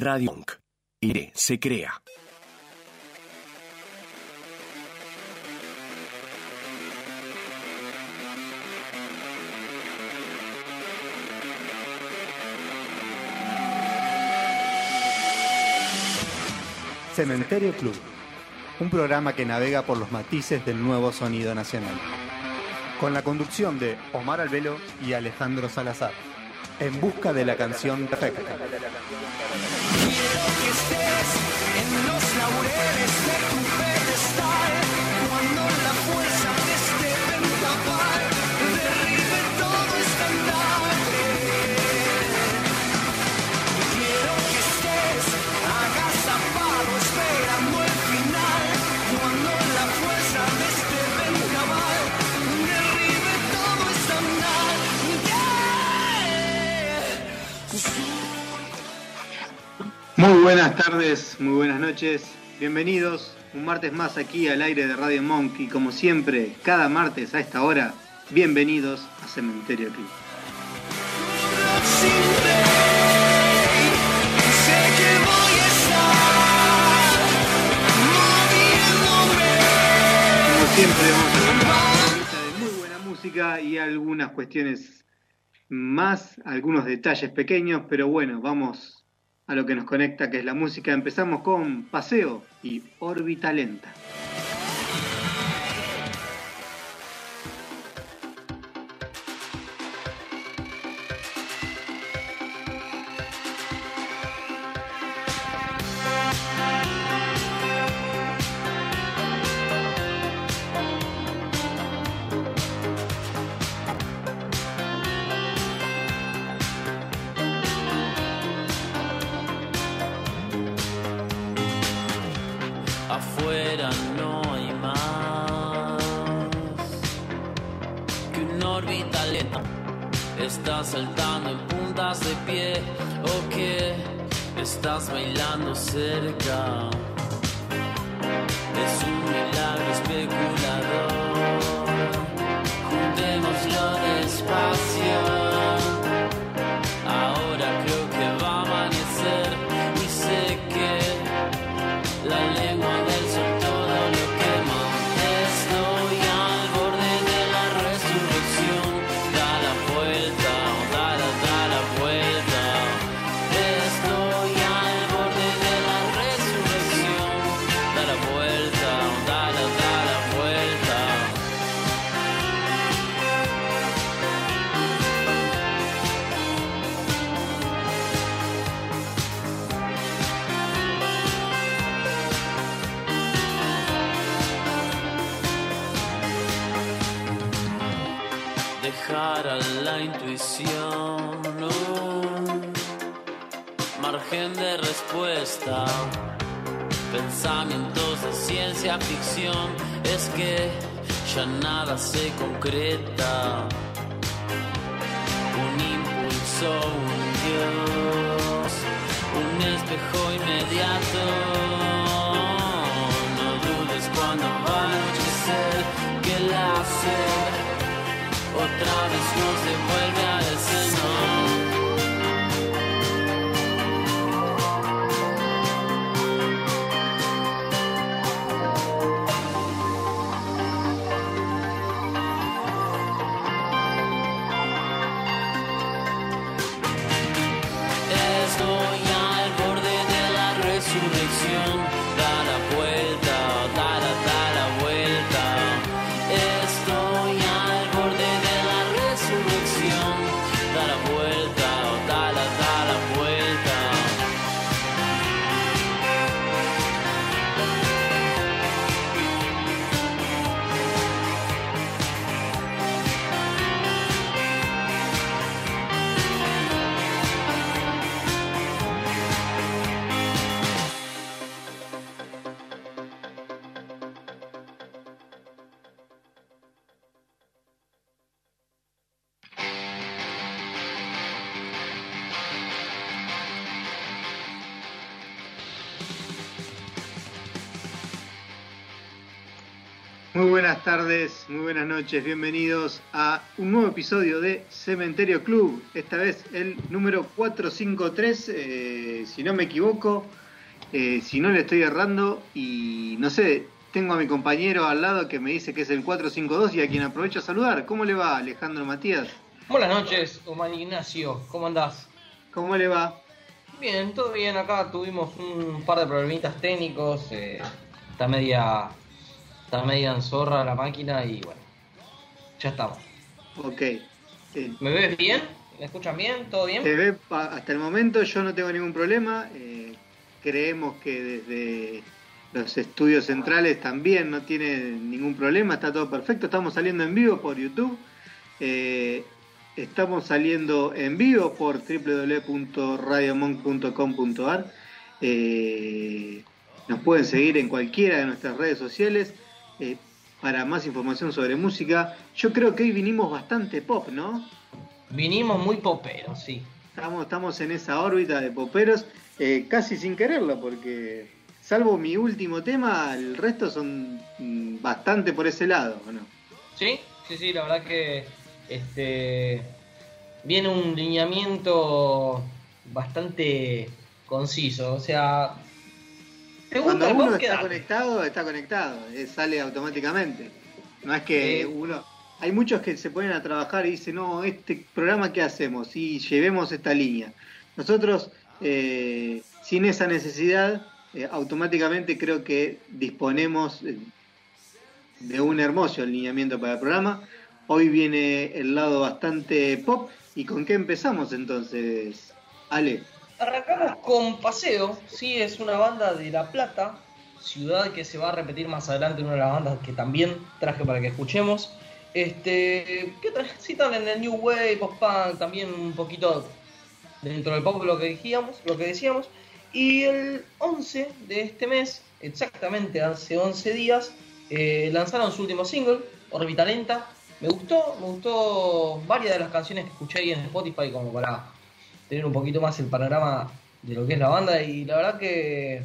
Radio Monk. Aire se crea. Cementerio Club, un programa que navega por los matices del nuevo sonido nacional. Con la conducción de Omar Albelo y Alejandro Salazar, en busca de la canción perfecta. Quiero que estés en los laureles de tu Muy buenas tardes, muy buenas noches, bienvenidos un martes más aquí al aire de Radio Monk y como siempre, cada martes a esta hora, bienvenidos a Cementerio Club. Como siempre vamos a una de muy buena música y algunas cuestiones más, algunos detalles pequeños, pero bueno, vamos a lo que nos conecta, que es la música. Empezamos con Paseo y Órbita Lenta. De pie o que estás bailando cerca. Pensamientos de ciencia ficción es que ya nada se concreta. Un impulso, un dios, un espejo inmediato. No dudes cuando va a anochecer que el láser otra vez nos devuelve noches, bienvenidos a un nuevo episodio de Cementerio Club, esta vez el número 453, eh, si no me equivoco, eh, si no le estoy errando y no sé, tengo a mi compañero al lado que me dice que es el 452 y a quien aprovecho a saludar. ¿Cómo le va Alejandro Matías? Buenas noches, Omar Ignacio, ¿cómo andás? ¿Cómo le va? Bien, todo bien, acá tuvimos un par de problemitas técnicos, eh, está media está media en zorra la máquina y bueno, ya estamos. Ok. ¿Me ves bien? ¿Me escuchan bien? ¿Todo bien? Ve hasta el momento yo no tengo ningún problema. eh, creemos que desde los estudios centrales también no tiene ningún problema, está todo perfecto. Estamos saliendo en vivo por YouTube. eh, estamos saliendo en vivo por www.radiomonk.com.ar. eh, nos pueden seguir en cualquiera de nuestras redes sociales. Para más información sobre música, yo creo que hoy vinimos bastante pop, ¿no? Vinimos muy poperos, sí. Estamos, estamos en esa órbita de poperos, eh, casi sin quererlo, porque salvo mi último tema, el resto son mm, bastante por ese lado, ¿o no? Sí, sí, sí, la verdad que este viene un lineamiento bastante conciso, o sea, ¿te gusta Cuando uno está conectado, está conectado, eh, sale automáticamente. No es que uno... Hay muchos que se ponen a trabajar y dicen, no, este programa qué hacemos y llevemos esta línea. Nosotros, eh, sin esa necesidad, eh, automáticamente creo que disponemos eh, de un hermoso alineamiento para el programa. Hoy viene el lado bastante pop. ¿Y con qué empezamos entonces, Ale? Arrancamos con Paseo, sí, es una banda de La Plata, ciudad que se va a repetir más adelante en una de las bandas que también traje para que escuchemos. Este. Sí, tal en el New Wave, post-punk, también un poquito dentro del pop lo que decíamos, lo que decíamos. Y el 11 de este mes, exactamente hace 11 días, eh, lanzaron su último single, Orbita Lenta. Me gustó, me gustó varias de las canciones que escuché ahí en Spotify como para tener un poquito más el panorama de lo que es la banda y la verdad que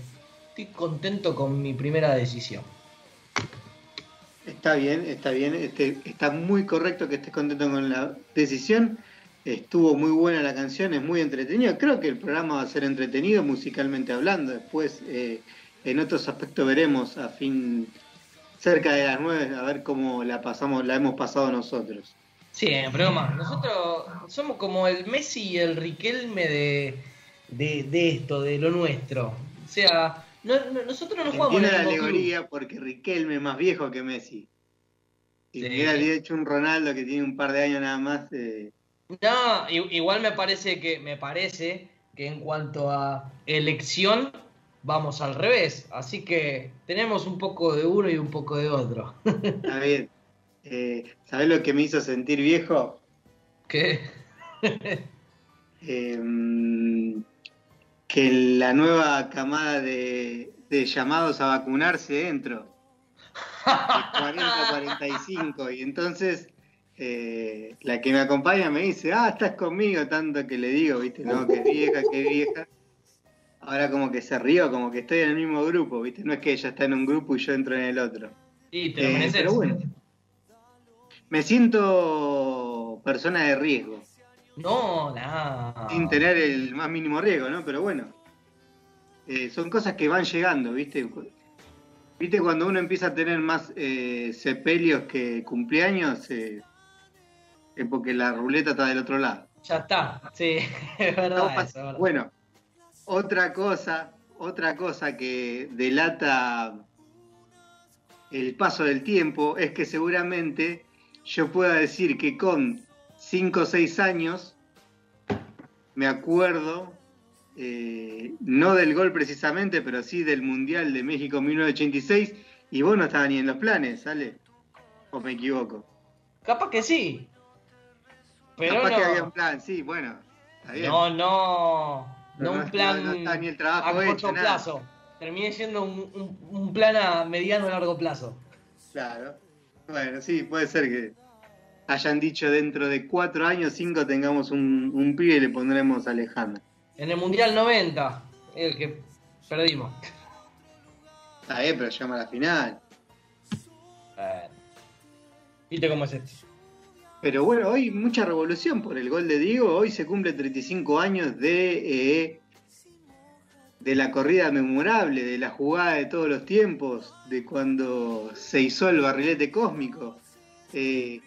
estoy contento con mi primera decisión. Está bien, está bien, este, está muy correcto que estés contento con la decisión. Estuvo muy buena la canción, es muy entretenida. Creo que el programa va a ser entretenido musicalmente hablando. Después, eh, en otros aspectos veremos a fin cerca de las nueve a ver cómo la pasamos, la hemos pasado nosotros. Siempre, Omar. Nosotros somos como el Messi y el Riquelme de, de, de esto, de lo nuestro. O sea, no- no- nosotros no jugamos el la club. alegoría porque Riquelme es más viejo que Messi. Si Sí. hubiera hecho un Ronaldo que tiene un par de años nada más, eh, No, igual me parece que me parece que en cuanto a elección vamos al revés, así que tenemos un poco de uno y un poco de otro. está bien. Eh, ¿Sabés lo que me hizo sentir viejo? ¿Qué? eh, que la nueva camada de, de llamados a vacunarse entro. De 40 a 45. Y entonces eh, la que me acompaña me dice, ah, estás conmigo, tanto que le digo, viste, no, que vieja, que vieja. Ahora como que se rió, como que estoy en el mismo grupo, viste, no es que ella está en un grupo y yo entro en el otro. Y te lo Eh, mereces. pero bueno. Me siento persona de riesgo. No, nada. sin tener el más mínimo riesgo, ¿no? Pero bueno, eh, son cosas que van llegando, ¿viste? ¿Viste cuando uno empieza a tener más eh, sepelios que cumpleaños? eh, es porque la ruleta está del otro lado. Ya está, sí, es verdad. Estamos eso, verdad. bueno, otra cosa, otra cosa que delata el paso del tiempo es que seguramente yo pueda decir que con 5 o 6 años me acuerdo, eh, no del gol precisamente, pero sí del Mundial de México 1986, y vos no estabas ni en los planes, ¿sale? ¿O me equivoco? Capaz que sí. Pero Capaz no. que había un plan, sí, bueno, está bien. No, no. No, No, un plan no está ni el trabajo a hecho, corto nada. plazo. Terminé siendo un, un- un plan a mediano o largo plazo. Claro. Bueno, sí, puede ser que hayan dicho dentro de cuatro años, cinco, tengamos un, un pibe y le pondremos Alejandro. En el Mundial 90, el que perdimos. Está bien, pero llama a la final. Eh, ¿Viste cómo es esto? Pero bueno, hoy mucha revolución por el gol de Diego. Hoy se cumple 35 años de, eh, de la corrida memorable, de la jugada de todos los tiempos, de cuando se hizo el barrilete cósmico. Eh,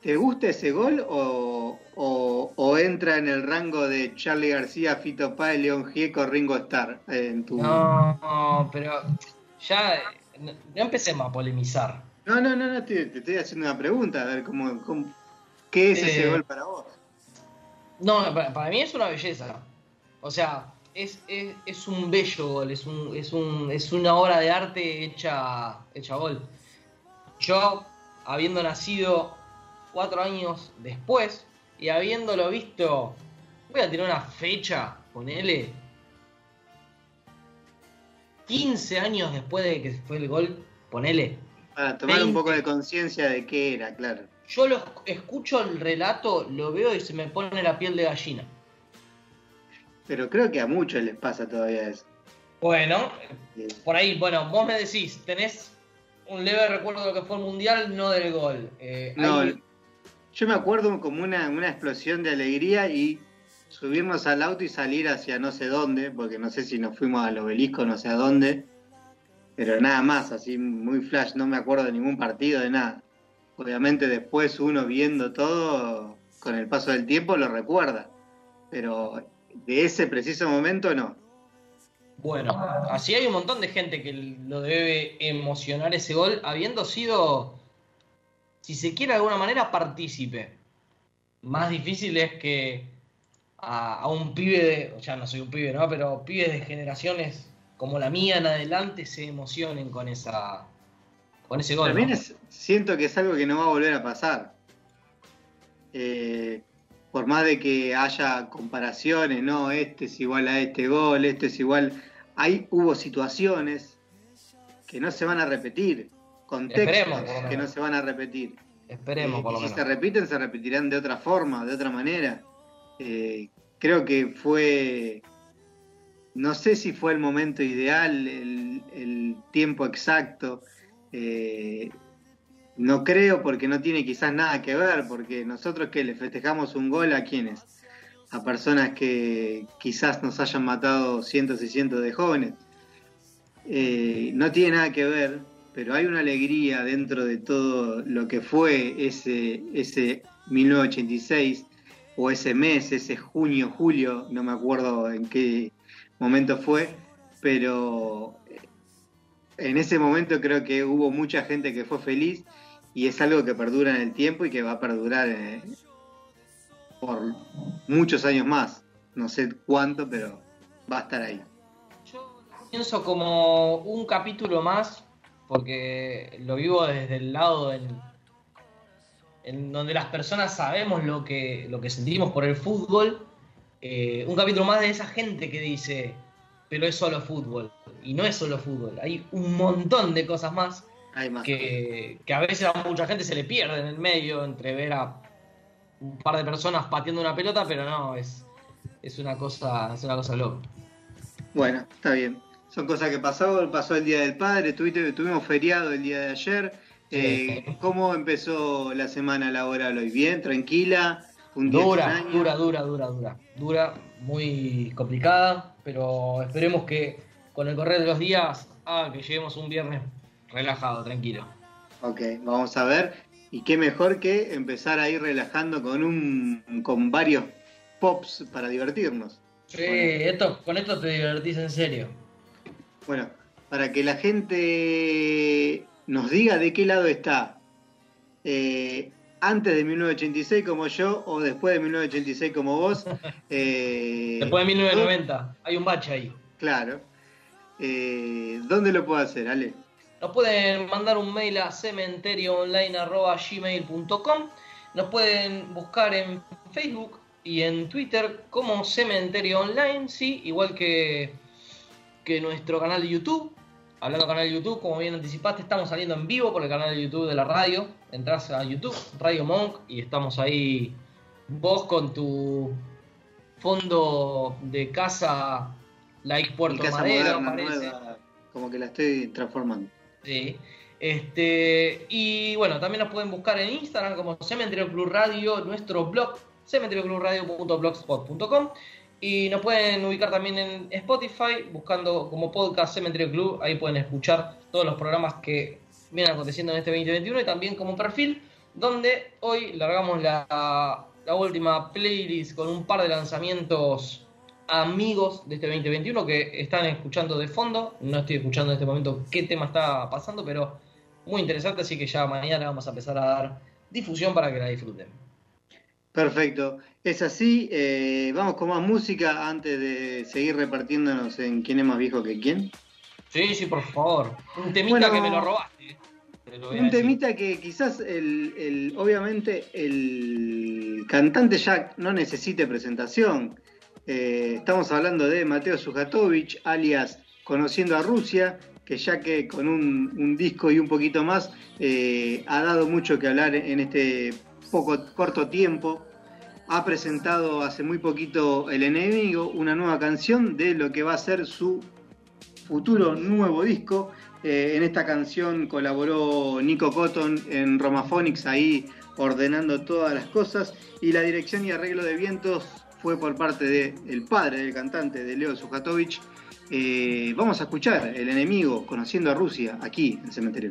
¿Te gusta ese gol o, o- o entra en el rango de Charlie García, Fito Páez, León Gieco, Ringo Starr? eh, en tu... No, no, pero ya no, no empecemos a polemizar. No, no, no, no, te, te estoy haciendo una pregunta, a ver cómo, cómo- qué es ese Eh, gol para vos. No, para, para mí es una belleza. O sea, es, es, es un bello gol, es, un, es, un, es una obra de arte hecha, hecha gol. Yo, habiendo nacido cuatro años después y habiéndolo visto, voy a tener una fecha, ponele, 15 años después de que fue el gol, ponele. Para tomar un 20. poco de conciencia de qué era, claro. Yo lo escucho el relato, lo veo y se me pone la piel de gallina. Pero creo que a muchos les pasa todavía eso. Bueno, por ahí, bueno, vos me decís, tenés un leve recuerdo de lo que fue el mundial, no del gol. Eh, No, hay- yo me acuerdo como una, una explosión de alegría y subirnos al auto y salir hacia no sé dónde, porque no sé si nos fuimos al obelisco, no sé a dónde, pero nada más, así muy flash, no me acuerdo de ningún partido, de nada. Obviamente después uno viendo todo, con el paso del tiempo lo recuerda, pero de ese preciso momento no. Bueno, así hay un montón de gente que lo debe emocionar ese gol, habiendo sido, si se quiere de alguna manera, partícipe. Más difícil es que a, a un pibe de, ya no soy un pibe, ¿no? Pero pibes de generaciones como la mía en adelante se emocionen con esa con ese gol. También ¿no? es- siento que es algo que no va a volver a pasar. Eh, por más de que haya comparaciones, no, este es igual a este gol, este es igual. Hay, hubo situaciones que no se van a repetir, contextos que no se van a repetir. Esperemos Eh, por y lo si menos. se repiten, se repetirán de otra forma, de otra manera. Eh, creo que fue, no sé si fue el momento ideal, el, el tiempo exacto. Eh, no creo porque no tiene quizás nada que ver, porque nosotros que le festejamos un gol a quienes, a personas que quizás nos hayan matado cientos y cientos de jóvenes. Eh, no tiene nada que ver, pero hay una alegría dentro de todo lo que fue ese, ese 1986 o ese mes, ese junio, julio, no me acuerdo en qué momento fue, pero en ese momento creo que hubo mucha gente que fue feliz y es algo que perdura en el tiempo y que va a perdurar eh, por muchos años más. No sé cuánto, pero va a estar ahí. Yo pienso como un capítulo más, porque lo vivo desde el lado en, en donde las personas sabemos lo que, lo que sentimos por el fútbol. Eh, un capítulo más de esa gente que dice, pero es solo fútbol. Y no es solo fútbol, hay un montón de cosas más. Que, que a veces a mucha gente se le pierde en el medio entre ver a un par de personas pateando una pelota, pero no, es, es una cosa, es una cosa loca. Bueno, está bien. Son cosas que pasó, pasó el Día del Padre, tuviste, tuvimos feriado el día de ayer. Eh, ¿Cómo empezó la semana laboral hoy? ¿Bien? ¿Tranquila? ¿Un día Dura, dura, dura, dura, dura. Dura, muy complicada, pero esperemos que con el correr de los días haga que lleguemos un viernes relajado, tranquilo. Ok, vamos a ver. Y qué mejor que empezar a ir relajando con un con varios pops para divertirnos. Sí, esto, con esto te divertís en serio. Bueno, para que la gente nos diga de qué lado está. eh, antes de 1986 como yo o después de 1986 como vos. eh, Después de 1990, hay un bache ahí. Claro. Eh, ¿Dónde lo puedo hacer, Ale? Nos pueden mandar un mail a cementerioonline.gmail.com Nos pueden buscar en Facebook y en Twitter como Cementerio Online, sí, igual que, que nuestro canal de YouTube. Hablando del canal de YouTube, como bien anticipaste, estamos saliendo en vivo por el canal de YouTube de la radio. Entrás a YouTube, Radio Monk, y estamos ahí vos con tu fondo de casa, like Puerto Madero, parece. nueva, como que la estoy transformando. Sí. Este, y bueno, también nos pueden buscar en Instagram como Cementerio Club Radio, nuestro blog, cementerioclubradio.blogspot.com. Y nos pueden ubicar también en Spotify, buscando como podcast Cementerio Club. Ahí pueden escuchar todos los programas que vienen aconteciendo en este 2021 y también como perfil, donde hoy largamos la, la última playlist con un par de lanzamientos amigos de este 2021 que están escuchando de fondo. No estoy escuchando en este momento qué tema está pasando, pero muy interesante, así que ya mañana vamos a empezar a dar difusión para que la disfruten. Perfecto. Es así. eh, vamos con más música antes de seguir repartiéndonos en quién es más viejo que quién. Sí, sí, por favor. Un temita Bueno, que me lo robaste. lo a Un temita que quizás el, el- obviamente el cantante ya no necesite presentación. Eh, estamos hablando de Mateo Sujatovich, alias Conociendo a Rusia, que ya que con un, disco y un poquito más eh, ha dado mucho que hablar en este poco corto tiempo. Ha presentado hace muy poquito El Enemigo, una nueva canción de lo que va a ser su futuro nuevo disco. Eh, en esta canción colaboró Nico Cotton en Romaphonics, ahí ordenando todas las cosas. Y la dirección y arreglo de vientos fue por parte del padre del cantante, de Leo Sujatovich. Eh, vamos a escuchar El Enemigo, conociendo a Rusia, aquí en Cementerio.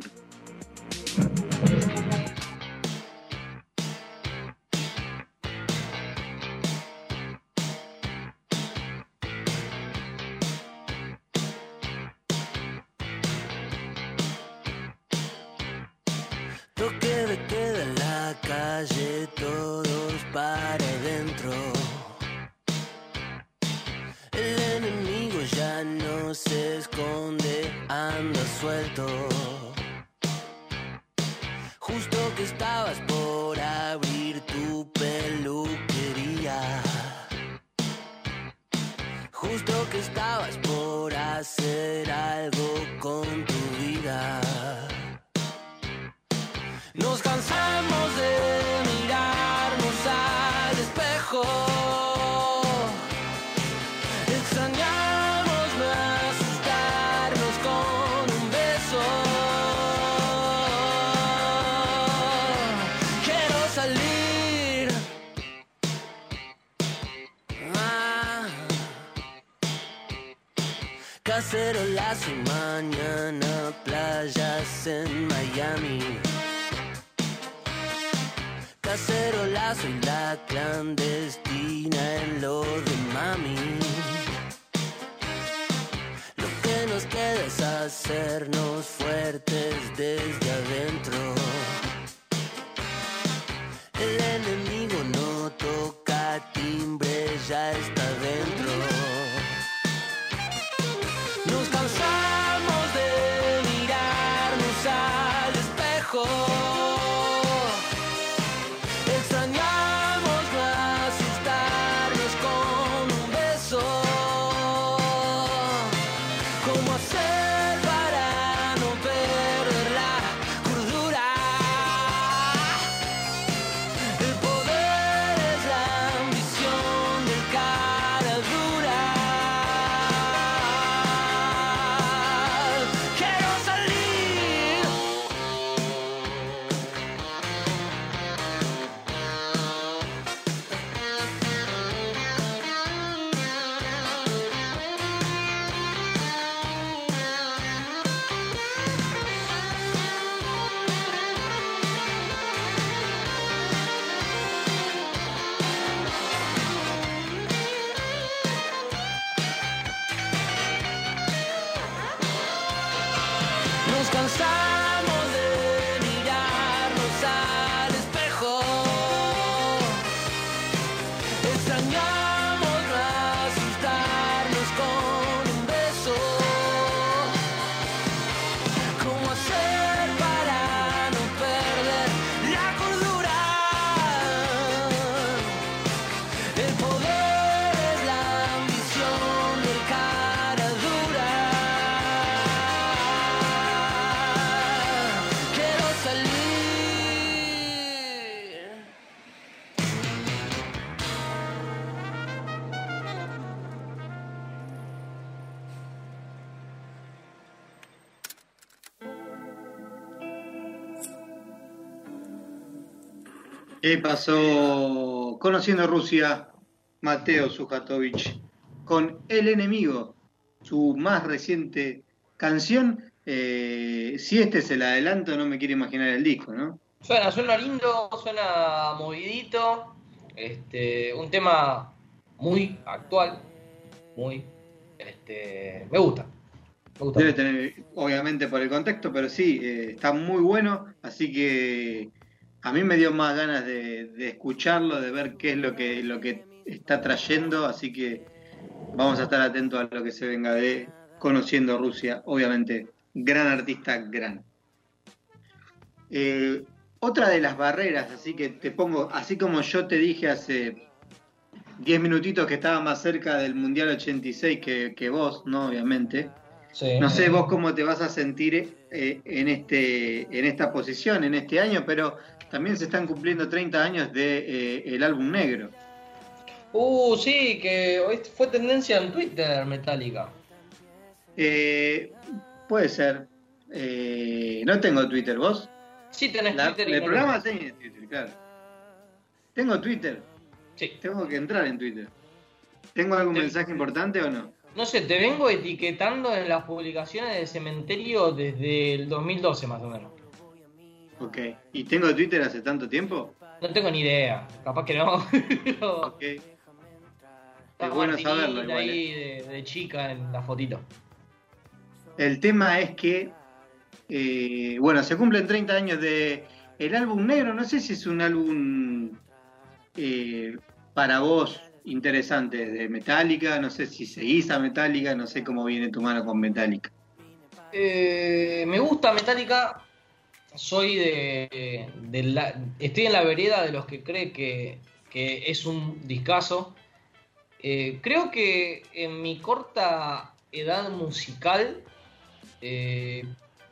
Cacerolazo y mañana playas en Miami. Cacerolazo y la clandestina en lo de mami. Lo que nos queda es hacernos fuertes desde adentro. 想要。¿Qué pasó conociendo Rusia? Mateo Sujatovich con El Enemigo, su más reciente canción. Eh, si este es el adelanto, no me quiero imaginar el disco, ¿no? Suena, suena lindo, suena movidito. Este, un tema muy actual, muy, este, me gusta. Me gusta. Debe tener, obviamente por el contexto, pero sí, eh, está muy bueno, así que a mí me dio más ganas de, de escucharlo, de ver qué es lo que, lo que está trayendo, así que vamos a estar atentos a lo que se venga de Conociendo Rusia, obviamente, gran artista, gran. Eh, otra de las barreras, así que te pongo, así como yo te dije hace 10 minutitos que estaba más cerca del Mundial 86 que, que vos, ¿no? Obviamente. Sí. No sé vos cómo te vas a sentir eh, en, este, en esta posición, en este año, pero también se están cumpliendo 30 años de eh, el álbum negro. Uh, sí, que hoy fue tendencia en Twitter, Metallica. Eh, puede ser. Eh, no tengo Twitter, ¿vos? Sí, tenés La- Twitter el no programa tiene Twitter, claro. Tengo Twitter, Sí. tengo que entrar en Twitter. ¿Tengo algún Sí. mensaje importante o no? No sé, te vengo etiquetando en las publicaciones de cementerio desde el 2012 más o menos. Ok. ¿Y tengo Twitter hace tanto tiempo? No tengo ni idea, capaz que no. Ok. Es bueno saberlo igual, eh. de chica en la fotito. El tema es que, eh, bueno, se cumplen 30 años de el álbum negro. No sé si es un álbum eh, para vos interesante de Metallica. No sé si seguís a Metallica. No sé cómo viene tu mano con Metallica. Eh, me gusta Metallica. Soy de, de la- estoy en la vereda de los que cree que, que es un discazo. Eh, creo que en mi corta edad musical, eh,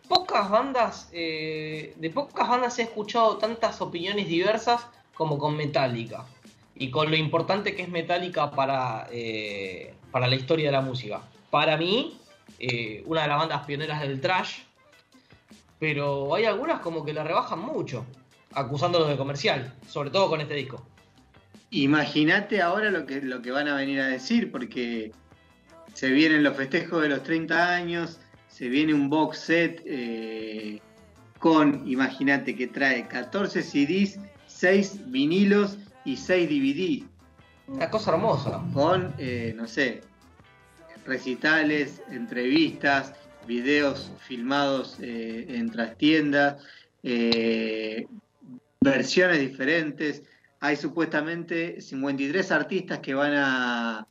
pocas bandas, eh, de pocas bandas he escuchado tantas opiniones diversas como con Metallica. Y con lo importante que es Metallica para, eh, para la historia de la música. Para mí, eh, una de las bandas pioneras del trash, pero hay algunas como que la rebajan mucho, acusándolos de comercial, sobre todo con este disco. Imagínate ahora lo que, lo que van a venir a decir, porque se vienen los festejos de los 30 años, se viene un box set eh, con, imagínate que trae 14 CDs, 6 vinilos y 6 DVD, Una cosa hermosa. con, eh, no sé, recitales, entrevistas, videos filmados eh, en trastiendas, eh, versiones diferentes. Hay supuestamente 53 artistas que van a,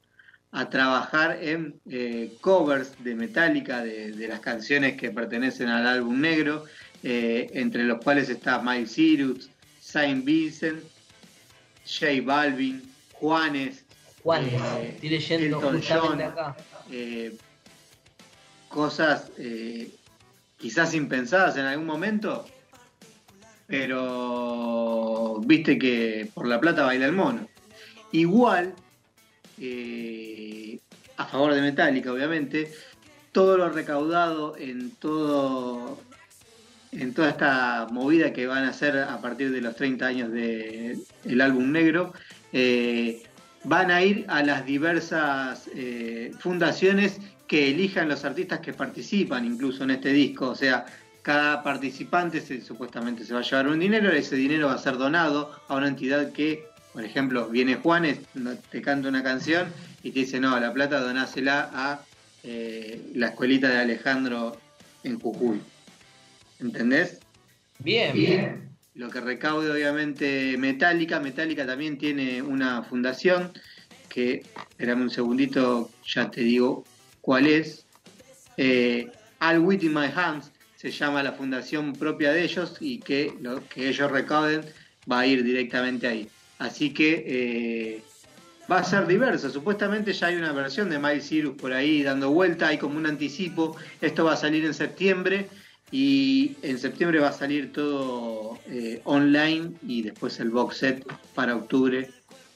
a trabajar en eh, covers de Metallica de, de las canciones que pertenecen al álbum negro, entre los cuales está Miles Cyrus, Saint Vincent, J Balvin, Juanes, Juan, Eh, estoy leyendo Elton John. acá. eh, cosas eh, quizás impensadas en algún momento, pero viste que por la plata baila el mono. Igual, eh, a favor de Metallica, obviamente, todo lo recaudado en todo en toda esta movida que van a hacer a partir de los 30 años del álbum negro, eh, van a ir a las diversas eh, fundaciones que elijan los artistas que participan incluso en este disco. O sea, cada participante se- supuestamente se va a llevar un dinero, ese dinero va a ser donado a una entidad que, por ejemplo, viene Juanes, te canta una canción y te dice, no, la plata donásela a eh, la escuelita de Alejandro en Jujuy. ¿Entendés? Bien, bien. Lo que recaude obviamente Metallica. Metallica también tiene una fundación que, espérame un segundito, ya te digo cuál es. Eh, All Wit in My Hands se llama la fundación propia de ellos y que lo que ellos recauden va a ir directamente ahí. Así que eh, va a ser diverso. Supuestamente ya hay una versión de Miles Cyrus por ahí dando vuelta, hay como un anticipo. Esto va a salir en septiembre y en septiembre va a salir todo eh, online y después el box set para octubre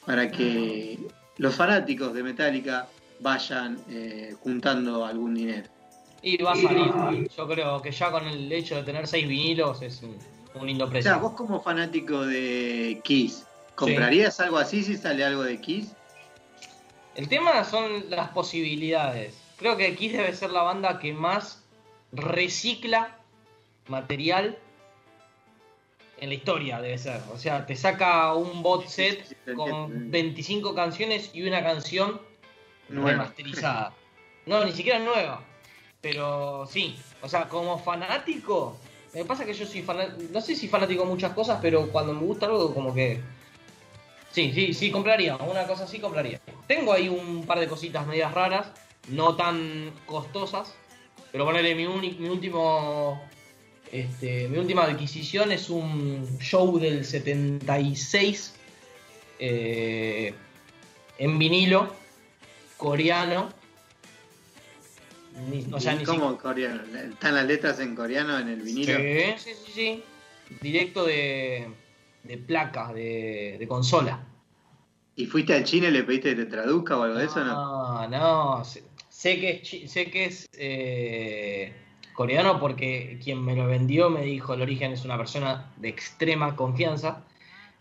para que los fanáticos de Metallica vayan eh, juntando algún dinero. Y va a salir. Yo creo que ya con el hecho de tener seis vinilos es un, un lindo O precio. sea, vos como fanático de Kiss, ¿comprarías algo así si sale algo de Kiss? El tema son las posibilidades. Creo que Kiss debe ser la banda que más recicla material en la historia, debe ser. O sea, te saca un bot set sí, con entiendo. 25 canciones y una canción Nueva. remasterizada. No, ni siquiera nueva. Pero sí, o sea, como fanático, me pasa que yo soy fanático, no sé si fanático de muchas cosas, pero cuando me gusta algo como que... Sí, sí, sí, compraría, una cosa así compraría. Tengo ahí un par de cositas medias raras, no tan costosas, pero ponerle mi, mi último... Este, mi última adquisición es un show del 76 eh, en vinilo coreano. Ni- o sea, ¿Y ni ¿Cómo coreano? ¿Están las letras en coreano en el vinilo? Sí, sí, sí, sí. Directo de, de placa, de, de consola. ¿Y fuiste al chino y le pediste que te traduzca o algo de eso? No. No. Sé, sé que es, sé que es eh, coreano porque quien me lo vendió me dijo el origen es una persona de extrema confianza.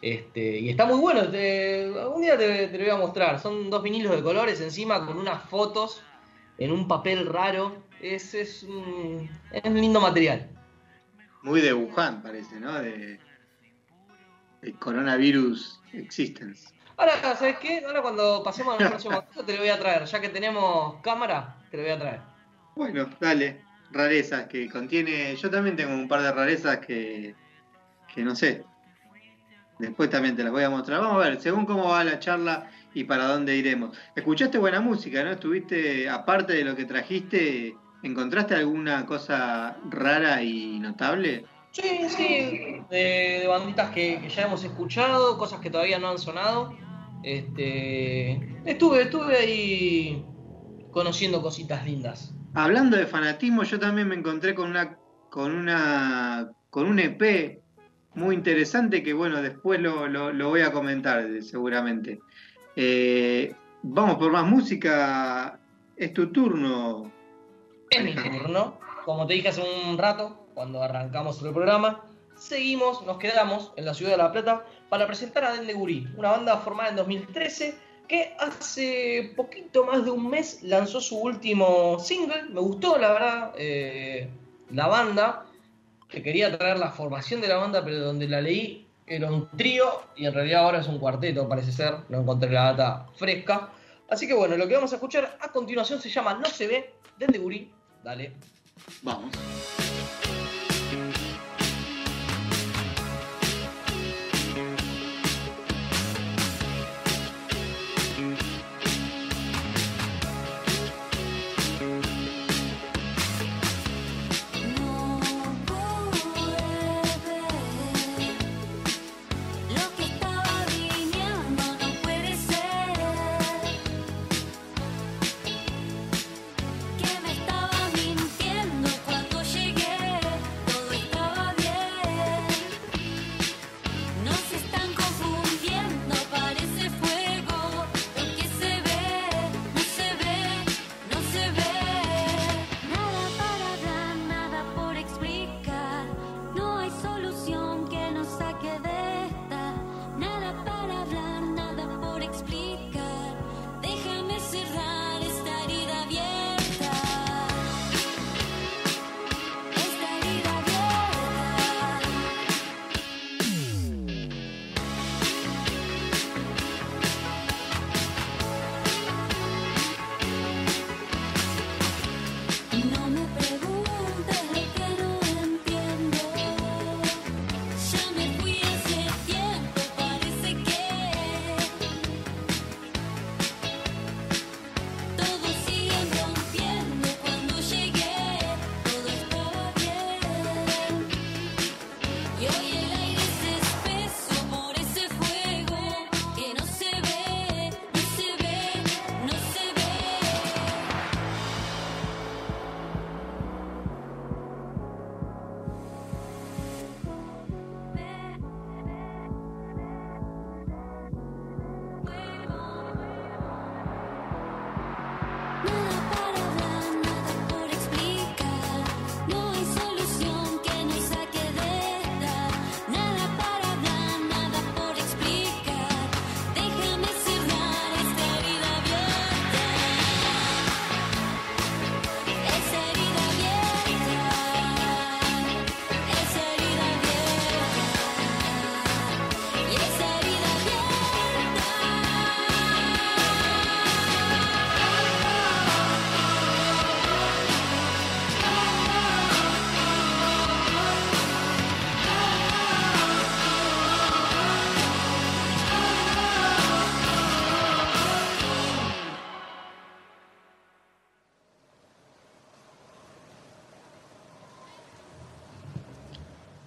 Este, y está muy bueno. algún día te, te lo voy a mostrar. Son dos vinilos de colores encima con unas fotos en un papel raro. Es, es, un, es un lindo material. Muy de Wuhan parece, ¿no? De, de Coronavirus Existence. Ahora, ¿sabes qué? Ahora cuando pasemos al próximo te lo voy a traer. Ya que tenemos cámara, te lo voy a traer. Bueno, dale. Rarezas que contiene. Yo también tengo un par de rarezas que. que no sé. Después también te las voy a mostrar. Vamos a ver, según cómo va la charla y para dónde iremos. Escuchaste buena música, ¿no? Estuviste, aparte de lo que trajiste, ¿encontraste alguna cosa rara y notable? Sí, sí, de, banditas que, que ya hemos escuchado, cosas que todavía no han sonado. Este, estuve, estuve ahí conociendo cositas lindas. Hablando de fanatismo, yo también me encontré con una con una con un EP muy interesante que bueno, después lo, lo- lo voy a comentar seguramente. Eh, vamos por más música. Es tu turno. Es mi turno. Como te dije hace un rato, cuando arrancamos el programa, seguimos, nos quedamos en la ciudad de La Plata para presentar a Dende Gurí, una banda formada en 2013 que hace poquito más de un mes lanzó su último single. Me gustó, la verdad, eh, la banda, que quería traer la formación de la banda, pero donde la leí era un trío y en realidad ahora es un cuarteto, parece ser. No encontré la data fresca. Así que bueno, lo que vamos a escuchar a continuación se llama No se ve, Dende Gurí. Dale. Vamos.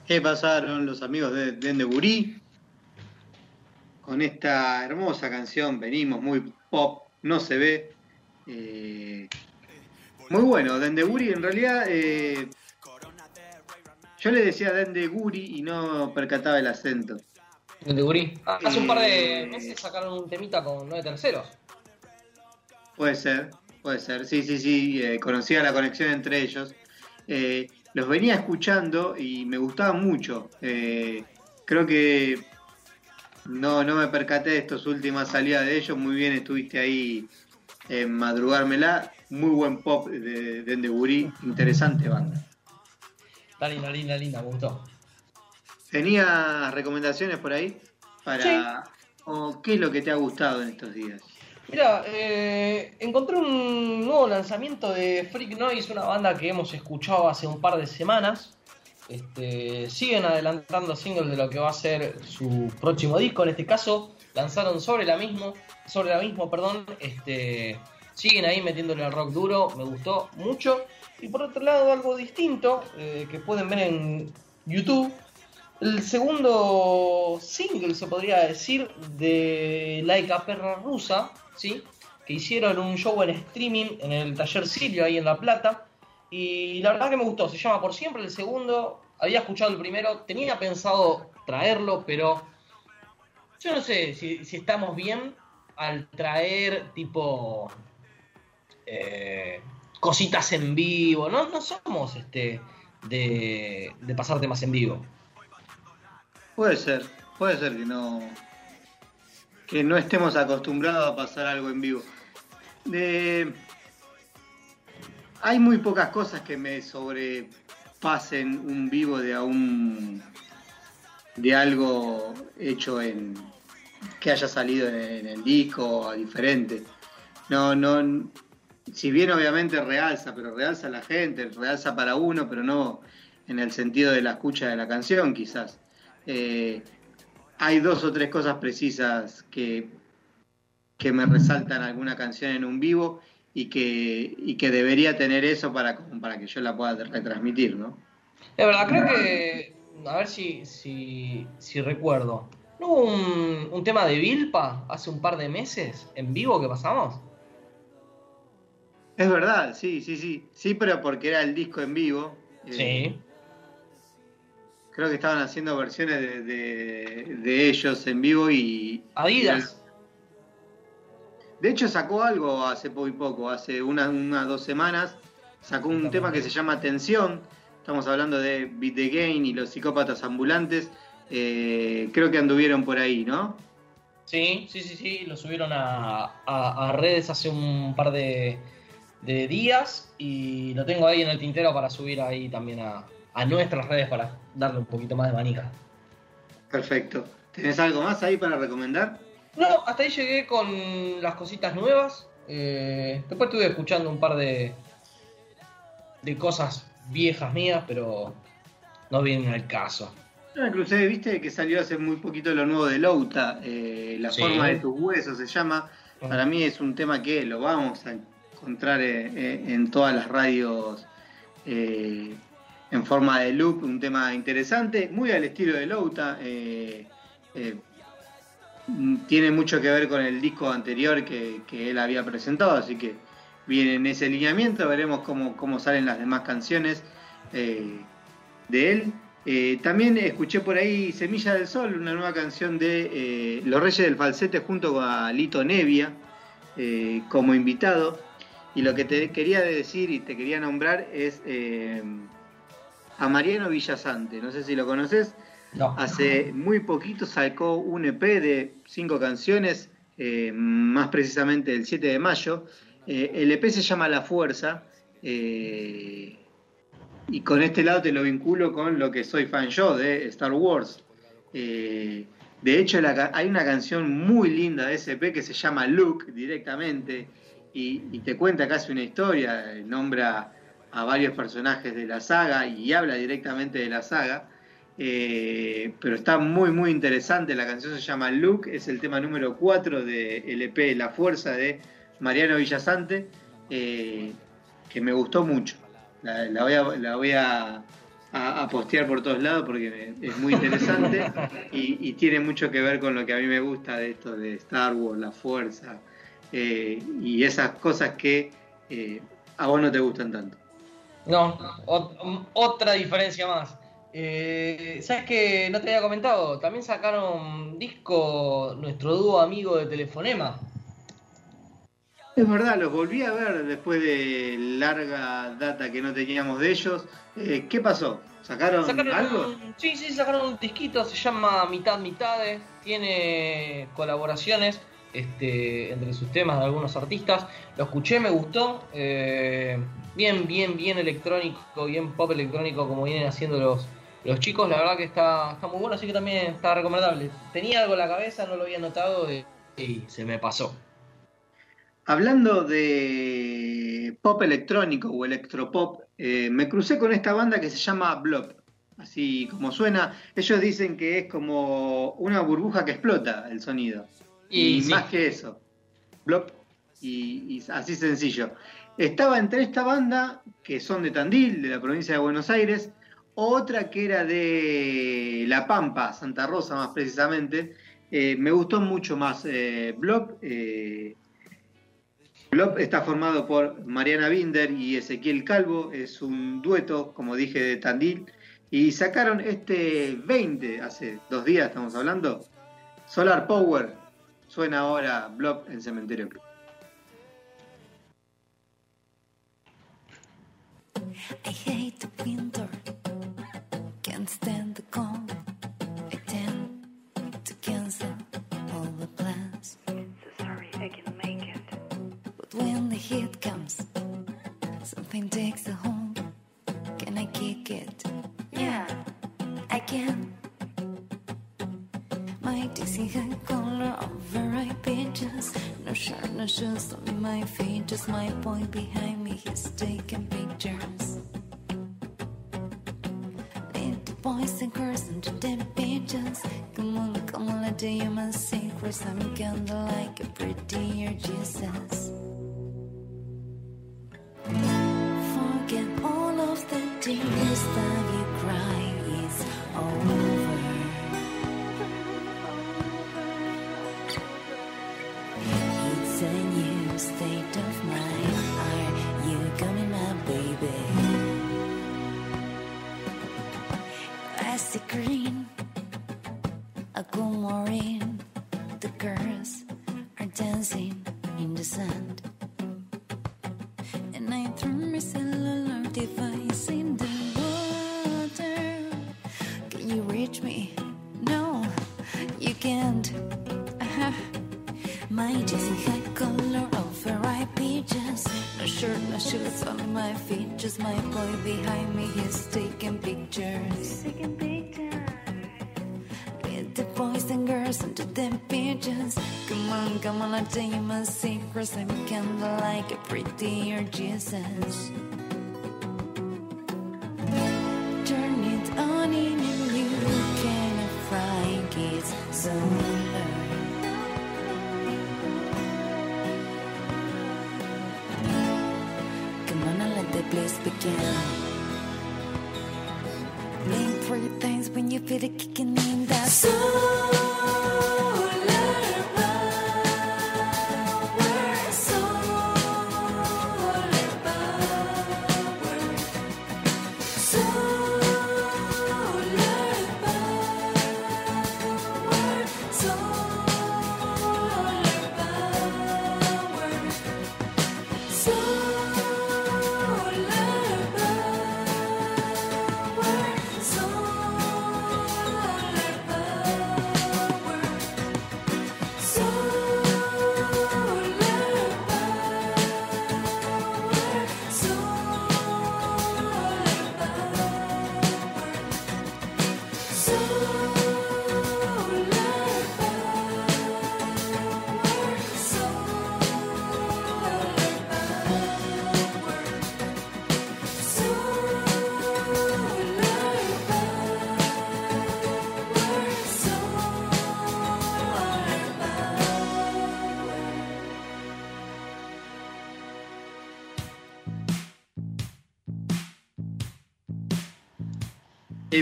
¿Qué pasaron los amigos de Dendeburí? Con esta hermosa canción, venimos muy pop, no se ve. Eh, muy bueno, Dendeguri en realidad eh, yo le decía Dendeguri y no percataba el acento. De Gurí. Hace un par de meses sacaron un temita con nueve terceros. Puede ser, puede ser. Sí, sí, sí, eh, conocía la conexión entre ellos. Eh, los venía escuchando y me gustaban mucho. Eh, creo que no, no me percaté de estas últimas salidas de ellos. Muy bien estuviste ahí en madrugármela. Muy buen pop de Dendeburí. Interesante banda. Está linda, linda, linda, me gustó. ¿Tenías recomendaciones por ahí? Para, o ¿Qué es lo que te ha gustado en estos días? Mira, eh, encontré un nuevo lanzamiento de Freak Noise, una banda que hemos escuchado hace un par de semanas. Este, siguen adelantando singles de lo que va a ser su próximo disco. En este caso, lanzaron sobre la mismo, sobre la mismo, perdón. Este, siguen ahí metiéndole al rock duro, me gustó mucho. Y por otro lado, algo distinto eh, que pueden ver en YouTube. El segundo single, se podría decir, de Laika Perra Rusa, ¿sí? que hicieron un show en streaming en el taller Silvio ahí en La Plata. Y la verdad que me gustó, se llama Por Siempre el segundo. Había escuchado el primero, tenía pensado traerlo, pero yo no sé si, estamos bien al traer tipo eh, cositas en vivo. No, no somos este de, de pasar temas en vivo. Puede ser, puede ser que no que no estemos acostumbrados a pasar algo en vivo. De- hay muy pocas cosas que me sobrepasen un vivo de a un de algo hecho en que haya salido en, el disco diferente. No, no, si bien obviamente realza, pero realza a la gente, realza para uno, pero no en el sentido de la escucha de la canción, quizás. Eh, hay dos o tres cosas precisas que, que me resaltan alguna canción en un vivo y que, y que debería tener eso para, para que yo la pueda retransmitir, ¿no? Es verdad, creo que. A ver si, si, si recuerdo. ¿No hubo un, un tema de Vilpa hace un par de meses en vivo que pasamos? Es verdad, sí, sí, sí. Sí, pero porque era el disco en vivo. Eh, Sí. Creo que estaban haciendo versiones de, de- de ellos en vivo y. Adidas. De hecho, sacó algo hace muy poco, hace unas unas dos semanas. Sacó un tema que se llama Tensión. Estamos hablando de Beat the Game y los psicópatas ambulantes. Eh, creo que anduvieron por ahí, ¿no? Sí, sí, sí, sí. Lo subieron a, a- a redes hace un par de, de días y lo tengo ahí en el tintero para subir ahí también a, a nuestras redes para darle un poquito más de manija. Perfecto. ¿Tenés algo más ahí para recomendar? No, hasta ahí llegué con las cositas nuevas. Eh, después estuve escuchando un par de, de cosas viejas mías, pero no vienen al caso. Yo me crucé, viste que salió hace muy poquito lo nuevo de Louta, eh, La Sí. forma de tus huesos se llama. Para mí es un tema que lo vamos a encontrar eh, en todas las radios eh, en forma de loop, un tema interesante, muy al estilo de Louta. eh, eh, mm, tiene mucho que ver con el disco anterior que, que él había presentado, así que viene en ese lineamiento, veremos cómo, cómo salen las demás canciones eh, de él. También escuché por ahí Semilla del Sol, una nueva canción de Los Reyes del Falsete junto a Lito Nevia como invitado. Y lo que te quería decir y te quería nombrar es a Mariano Villasante. No sé si lo conoces. No. Hace muy poquito sacó un EP de cinco canciones, eh, más precisamente el 7 de mayo. Eh, el EP se llama La Fuerza. eh, y con este lado te lo vinculo con lo que soy fan yo de Star Wars. De hecho, la hay una canción muy linda de ese EP que se llama Luke directamente y, y te cuenta casi una historia, nombra a varios personajes de la saga y habla directamente de la saga. Eh, pero está muy muy interesante, la canción se llama Luke, es el tema número 4 del EP La Fuerza de Mariano Villasante, eh, que me gustó mucho. La, voy, a, la voy a a, postear por todos lados porque es muy interesante y, tiene mucho que ver con lo que a mí me gusta de esto de Star Wars, la fuerza eh, y esas cosas que a vos no te gustan tanto. No, ot- otra diferencia más. Eh, ¿Sabes que no te había comentado? También sacaron disco nuestro dúo amigo de Telefonema. Es verdad, los volví a ver después de larga data que no teníamos de ellos. Eh, ¿Qué pasó? ¿Sacaron, Sacaron algo? un- sí, sí, sacaron un disquito, se llama Mitad Mitades, tiene colaboraciones este, entre sus temas de algunos artistas. Lo escuché, me gustó. eh, bien, bien, bien electrónico, bien pop electrónico como vienen haciendo los, los chicos. La verdad que está, está muy bueno, así que también está recomendable. Tenía algo en la cabeza, no lo había notado y, y se me pasó. Hablando de pop electrónico o electropop, eh, me crucé con esta banda que se llama Blob. Así como suena, ellos dicen que es como una burbuja que explota el sonido. Y, Y sí. más que eso. Blob. Y, y así sencillo. Estaba entre esta banda, que son de Tandil, de la provincia de Buenos Aires, otra que era de La Pampa, Santa Rosa más precisamente. Eh, me gustó mucho más eh, Blob. eh, Blob está formado por Mariana Binder y Ezequiel Calvo, es un dueto, como dije, de Tandil, y sacaron este 20, hace dos días estamos hablando, Solar Power, suena ahora Blob en Cementerio Club. I hate the winter, can't stand the cold. I tend to cancel all the plans. So sorry I can't make it. But when the heat comes, something takes a hold. Can I kick it? Yeah. I can. Dizzy head color ripe pages. No shirt, no shoes, only my feet. Just my boy behind me, he's taking pictures. The boys and girls into them pages. Come on, come on, let you my secrets. I'm kinda like a prettier Jesus. A cool maureen. The girls are dancing in the sand. And I threw my cellular device in the water. Can you reach me? No, you can't. Uh-huh. My dizzy head color over ripe peaches. No shirt, no shoes, on my feet. Just my boy behind me, he's taking pictures. Taking pictures. And into them pigeons. Come on, come on, I'll tell you my secrets. I'm kinda like a prettier Jesus.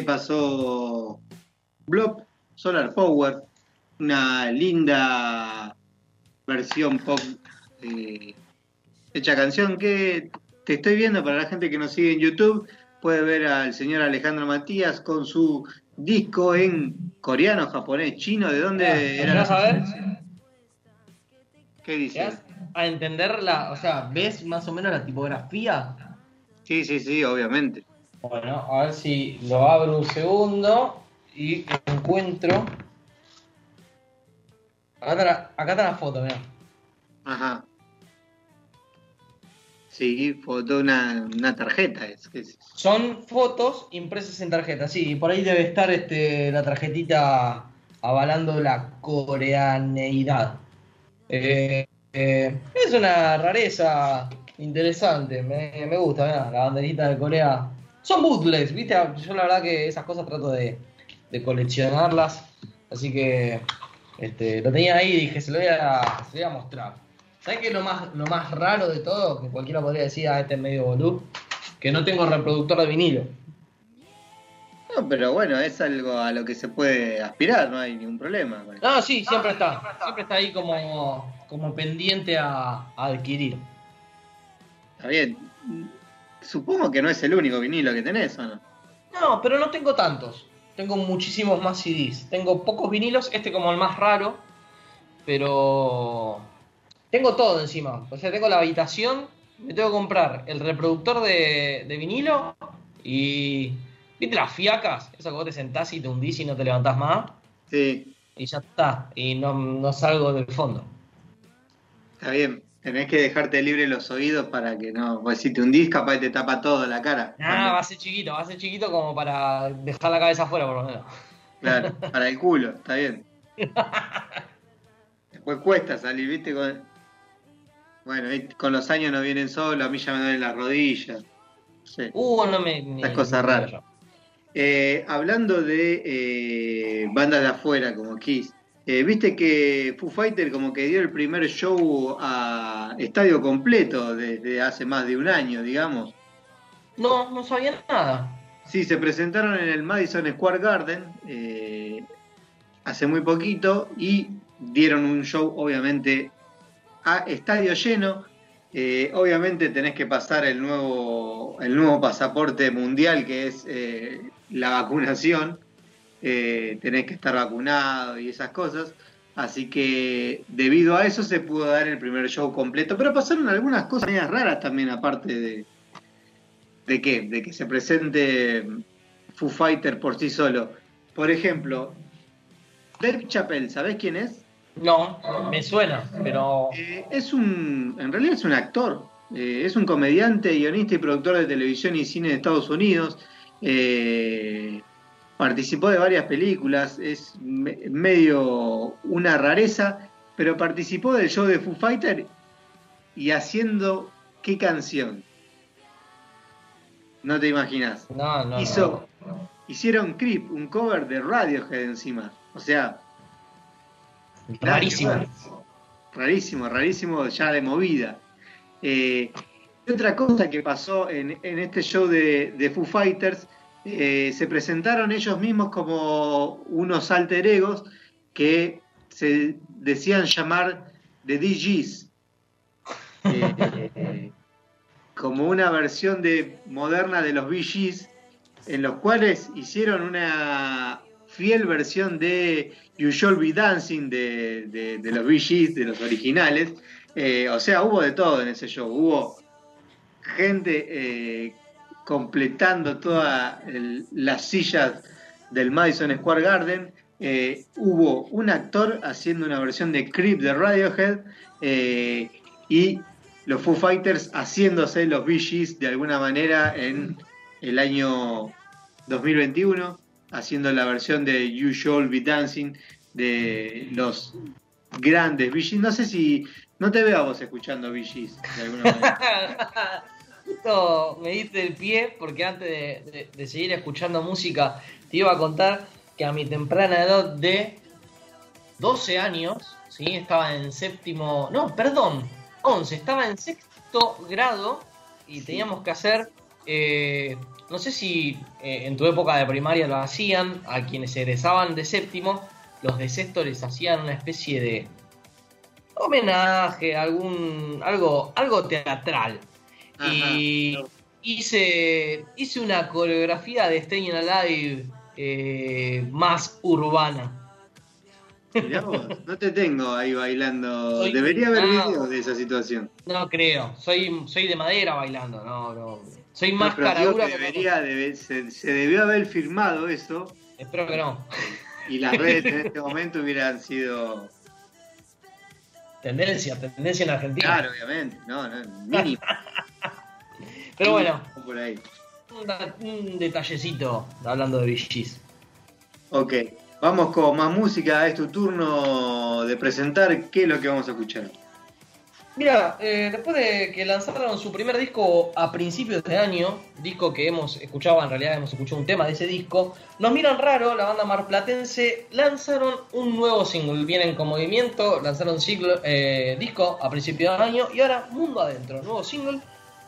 Pasó Blob, Solar Power, una linda versión pop eh, hecha canción que te estoy viendo para la gente que nos sigue en YouTube. Puede ver al señor Alejandro Matías con su disco en coreano, japonés, chino. ¿De dónde ¿Me era? vas a ver? ¿Qué dice? ¿Llegas a entender la, o sea, ves más o menos la tipografía? Sí, sí, sí, obviamente. Bueno, a ver si lo abro un segundo y encuentro. Acá está la, acá está la foto, mirá. Ajá. Sí, foto una, una tarjeta es. que es- Son fotos impresas en tarjeta, sí, y por ahí debe estar este, la tarjetita avalando la coreaneidad. Eh, eh, es una rareza interesante, me, me gusta, mirá, la banderita de Corea. Son bootlegs, ¿viste? Yo la verdad que esas cosas trato de, de coleccionarlas, así que este, lo tenía ahí y dije, se lo voy a, se lo voy a mostrar. ¿Sabes qué es lo más, lo más raro de todo? Que cualquiera podría decir, ah, este es medio boludo. Que no tengo reproductor de vinilo. No, pero bueno, es algo a lo que se puede aspirar, no hay ningún problema. No, sí, siempre está. Siempre está ahí como, como pendiente a, a adquirir. Está bien. Supongo que no es el único vinilo que tenés, ¿o no? No, pero no tengo tantos. Tengo muchísimos más CDs. Tengo pocos vinilos, este como el más raro. Pero tengo todo encima. O sea, tengo la habitación. Me tengo que comprar el reproductor de, de vinilo y. ¿Viste las fiacas? Eso que vos te sentás y te hundís y no te levantás más. Sí, Y ya está. Y no, no salgo del fondo. está bien. Tenés que dejarte libre los oídos para que no. Pues si te hundís, capaz te tapa todo la cara. Ah, va a ser chiquito, va a ser chiquito como para dejar la cabeza afuera por lo menos. Claro, para el culo, está bien. Después cuesta salir, ¿viste? Con... Bueno, con los años no vienen solos, a mí ya me duelen las rodillas. Sí. Uh, no me. Esas cosas raras. Eh, hablando de eh, bandas de afuera como Kiss, eh, viste que Foo Fighter como que dio el primer show a estadio completo desde hace más de un año, digamos. No, no sabía nada. Sí, se presentaron en el Madison Square Garden eh, hace muy poquito y dieron un show, obviamente, a estadio lleno. Eh, obviamente tenés que pasar el nuevo, el nuevo pasaporte mundial que es la vacunación. Eh, tenés que estar vacunado y esas cosas. Así que debido a eso se pudo dar el primer show completo. Pero pasaron algunas cosas raras también, aparte de, ¿De qué? De que se presente Foo Fighter por sí solo. Por ejemplo, Dave Chappelle, ¿sabés quién es? No, me suena, pero. Eh, es un, en realidad es un actor. Eh, es un comediante, guionista y productor de televisión y cine de Estados Unidos. Eh, participó de varias películas. Es me- medio una rareza, pero participó del show de Foo Fighter y haciendo qué canción. No te imaginas. No, no. Hizo, no. hicieron Creep, un cover de Radiohead encima. O sea, Rarísimo. Rarísimo, rarísimo ya de movida. Eh, y otra cosa que pasó en, en este show de, de Foo Fighters, eh, se presentaron ellos mismos como unos alter egos que se decían llamar The DGs. Eh, eh, como una versión de moderna de los VGs, en los cuales hicieron una fiel versión de You Shall Be Dancing de, de- de los VGs, de los originales. Eh, o sea, hubo de todo en ese show. Hubo gente completando todas las sillas del Madison Square Garden. Eh, hubo un actor haciendo una versión de Creep de Radiohead. eh, y los Foo Fighters haciéndose los VGs de alguna manera en el año 2021, haciendo la versión de You Shall Be Dancing de los grandes VGs. No sé si, no te veo a vos escuchando VGs de alguna manera. Justo me diste el pie porque antes de, de- de seguir escuchando música te iba a contar que a mi temprana edad de 12 años, ¿sí? estaba en séptimo, no, perdón, 11, estaba en sexto grado y teníamos que hacer eh, no sé si eh, en tu época de primaria lo hacían, a quienes egresaban de séptimo, los de sexto les hacían una especie de homenaje, algún algo, algo teatral. Ajá, y hice, hice una coreografía de Staying Alive eh, más urbana. Mirá vos, no te tengo ahí bailando. Soy- Debería haber Ah. videos de esa situación. No creo, soy, soy de madera bailando, no, no. Soy No, más pero cara dura que debe- se, se debió haber filmado eso Espero que no. y las redes en este momento hubieran sido. Tendencia, tendencia en Argentina. Claro, obviamente, no, no, mínimo. Pero bueno, Por ahí. un, detallecito hablando de VGs. Ok, vamos con más música. Es tu turno de presentar qué es lo que vamos a escuchar. Mira, eh, después de que lanzaron su primer disco a principios de año, disco que hemos escuchado, en realidad hemos escuchado un tema de ese disco, nos miran raro, la banda marplatense lanzaron un nuevo single, vienen con movimiento, lanzaron eh, disco a principios de año y ahora Mundo Adentro, nuevo single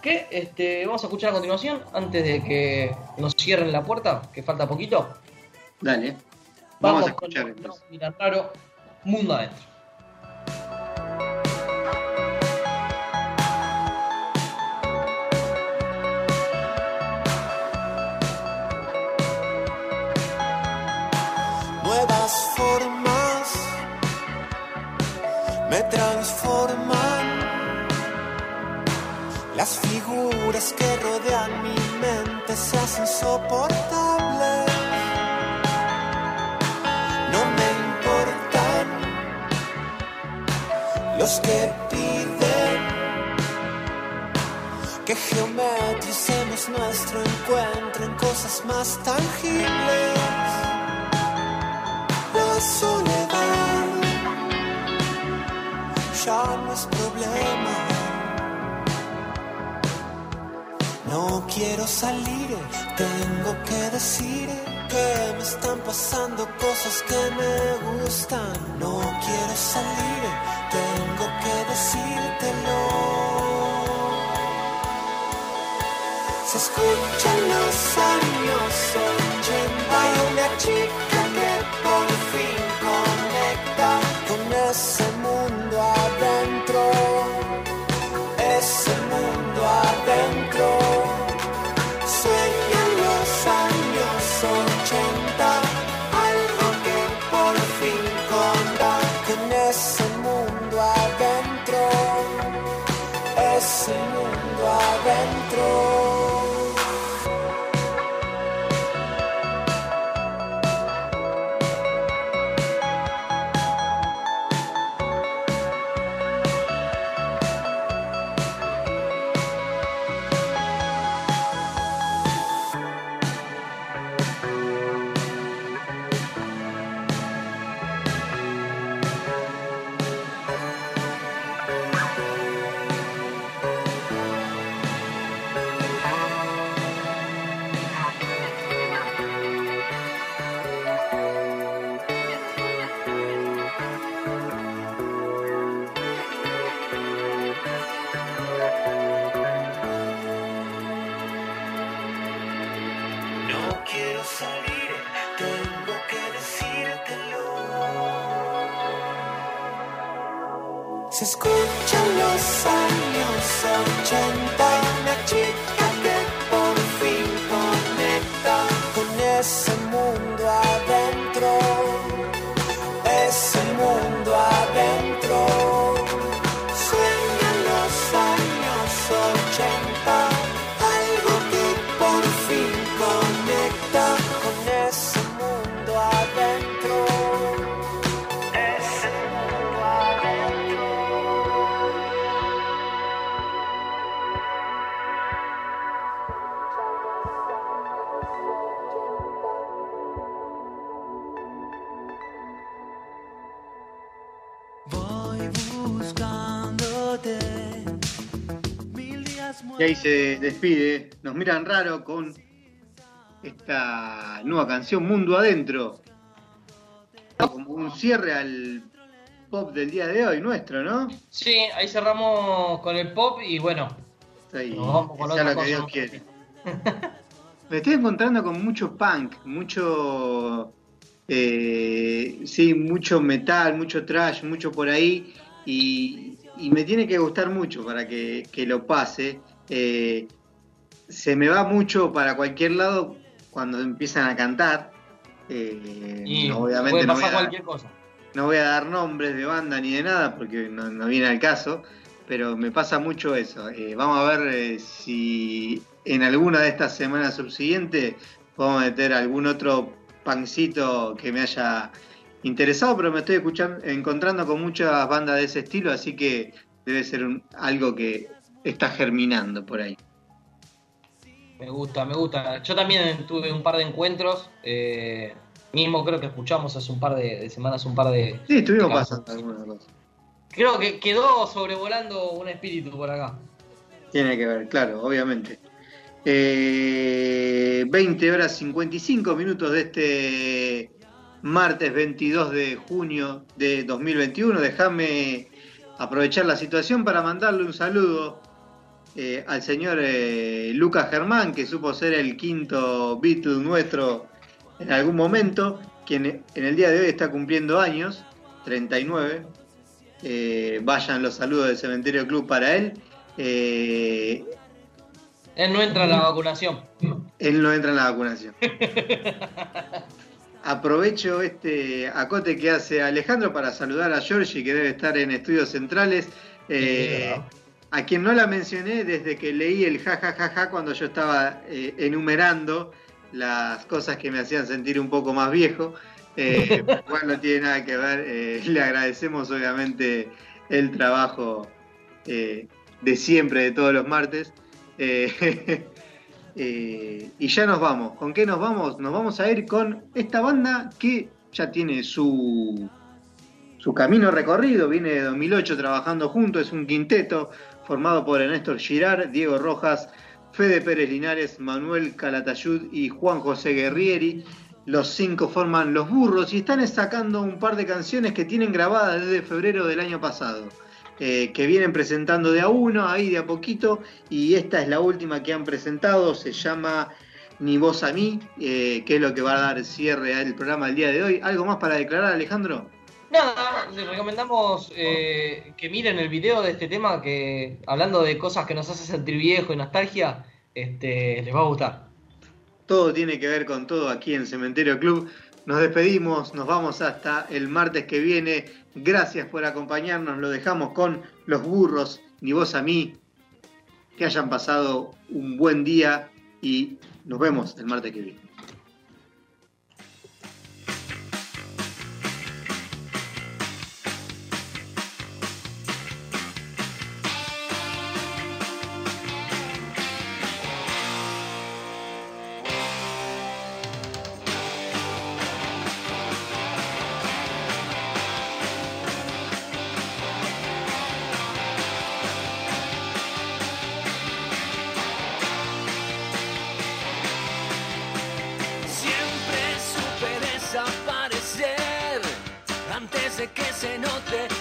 que este, vamos a escuchar a continuación antes de que nos cierren la puerta, que falta poquito. Dale, vamos, a con escuchar miran raro, Mundo Adentro. Nuevas formas me transforman. Las figuras que rodean mi mente se hacen soportables. No me importan los que piden que geometricemos nuestro encuentro en cosas más tangibles la soledad ya no es problema. No quiero salir, tengo que decir que me están pasando cosas que me gustan. No quiero salir, tengo que decírtelo. Se escuchan los años 80 Hay una chica despide, nos miran raro con esta nueva canción Mundo Adentro. Como un cierre al pop del día de hoy nuestro, ¿no? Sí, ahí cerramos con el pop y bueno, ahí, nos vamos con otra lo que Dios quiere. me estoy encontrando con mucho punk, mucho, eh, sí, mucho metal, mucho trash, mucho por ahí, y, y me tiene que gustar mucho para que, que lo pase. Eh, se me va mucho para cualquier lado cuando empiezan a cantar. Eh, Y obviamente puede no voy, pasar a, cualquier cosa. no voy a dar nombres de banda ni de nada porque no, no viene al caso, pero me pasa mucho eso. Eh, vamos a ver eh, si en alguna de estas semanas subsiguientes podemos meter algún otro pancito que me haya interesado, pero me estoy escuchando, encontrando con muchas bandas de ese estilo, así que debe ser un- algo que está germinando por ahí. Me gusta, me gusta. Yo también tuve un par de encuentros. eh, mismo creo que escuchamos hace un par de, de semanas un par de. Sí, estuvimos de pasando algunas cosas. Creo que quedó sobrevolando un espíritu por acá. Tiene que ver, claro, obviamente. Eh, 20 horas 55 minutos de este martes 22 de junio de 2021. Déjame aprovechar la situación para mandarle un saludo eh, al señor eh, Lucas Germán, que supo ser el quinto Beatle nuestro en algún momento, quien en el día de hoy está cumpliendo años, 39. Eh, vayan los saludos del Cementerio Club para él. Eh, Él no entra en la vacunación. él no entra en la vacunación. Aprovecho este acote que hace Alejandro para saludar a Georgie, que debe estar en estudios centrales. Eh, a quien no la mencioné desde que leí el jajajaja cuando yo estaba eh, enumerando las cosas que me hacían sentir un poco más viejo. Eh, igual no tiene nada que ver. eh, le agradecemos obviamente el trabajo eh, de siempre, de todos los martes. Y ya nos vamos. ¿Con qué nos vamos? Nos vamos a ir con esta banda que ya tiene su, su camino recorrido. Viene de 2008 trabajando junto. Es un quinteto formado por Néstor Girard, Diego Rojas, Fede Pérez Linares, Manuel Calatayud y Juan José Guerrieri. Los cinco forman Los Burros y están sacando un par de canciones que tienen grabadas desde febrero del año pasado. eh, que vienen presentando de a uno, ahí de a poquito, y esta es la última que han presentado, se llama Ni vos a mí, eh, que es lo que va a dar cierre al programa del día de hoy. ¿Algo más para declarar, Alejandro? Nada, les recomendamos eh, que miren el video de este tema que, hablando de cosas que nos hace sentir viejo y nostalgia, este, les va a gustar. Todo tiene que ver con todo aquí en Cementerio Club. Nos despedimos, nos vamos hasta el martes que viene. Gracias por acompañarnos, lo dejamos con los burros, ni vos a mí. Que hayan pasado un buen día y nos vemos el martes que viene. De que se note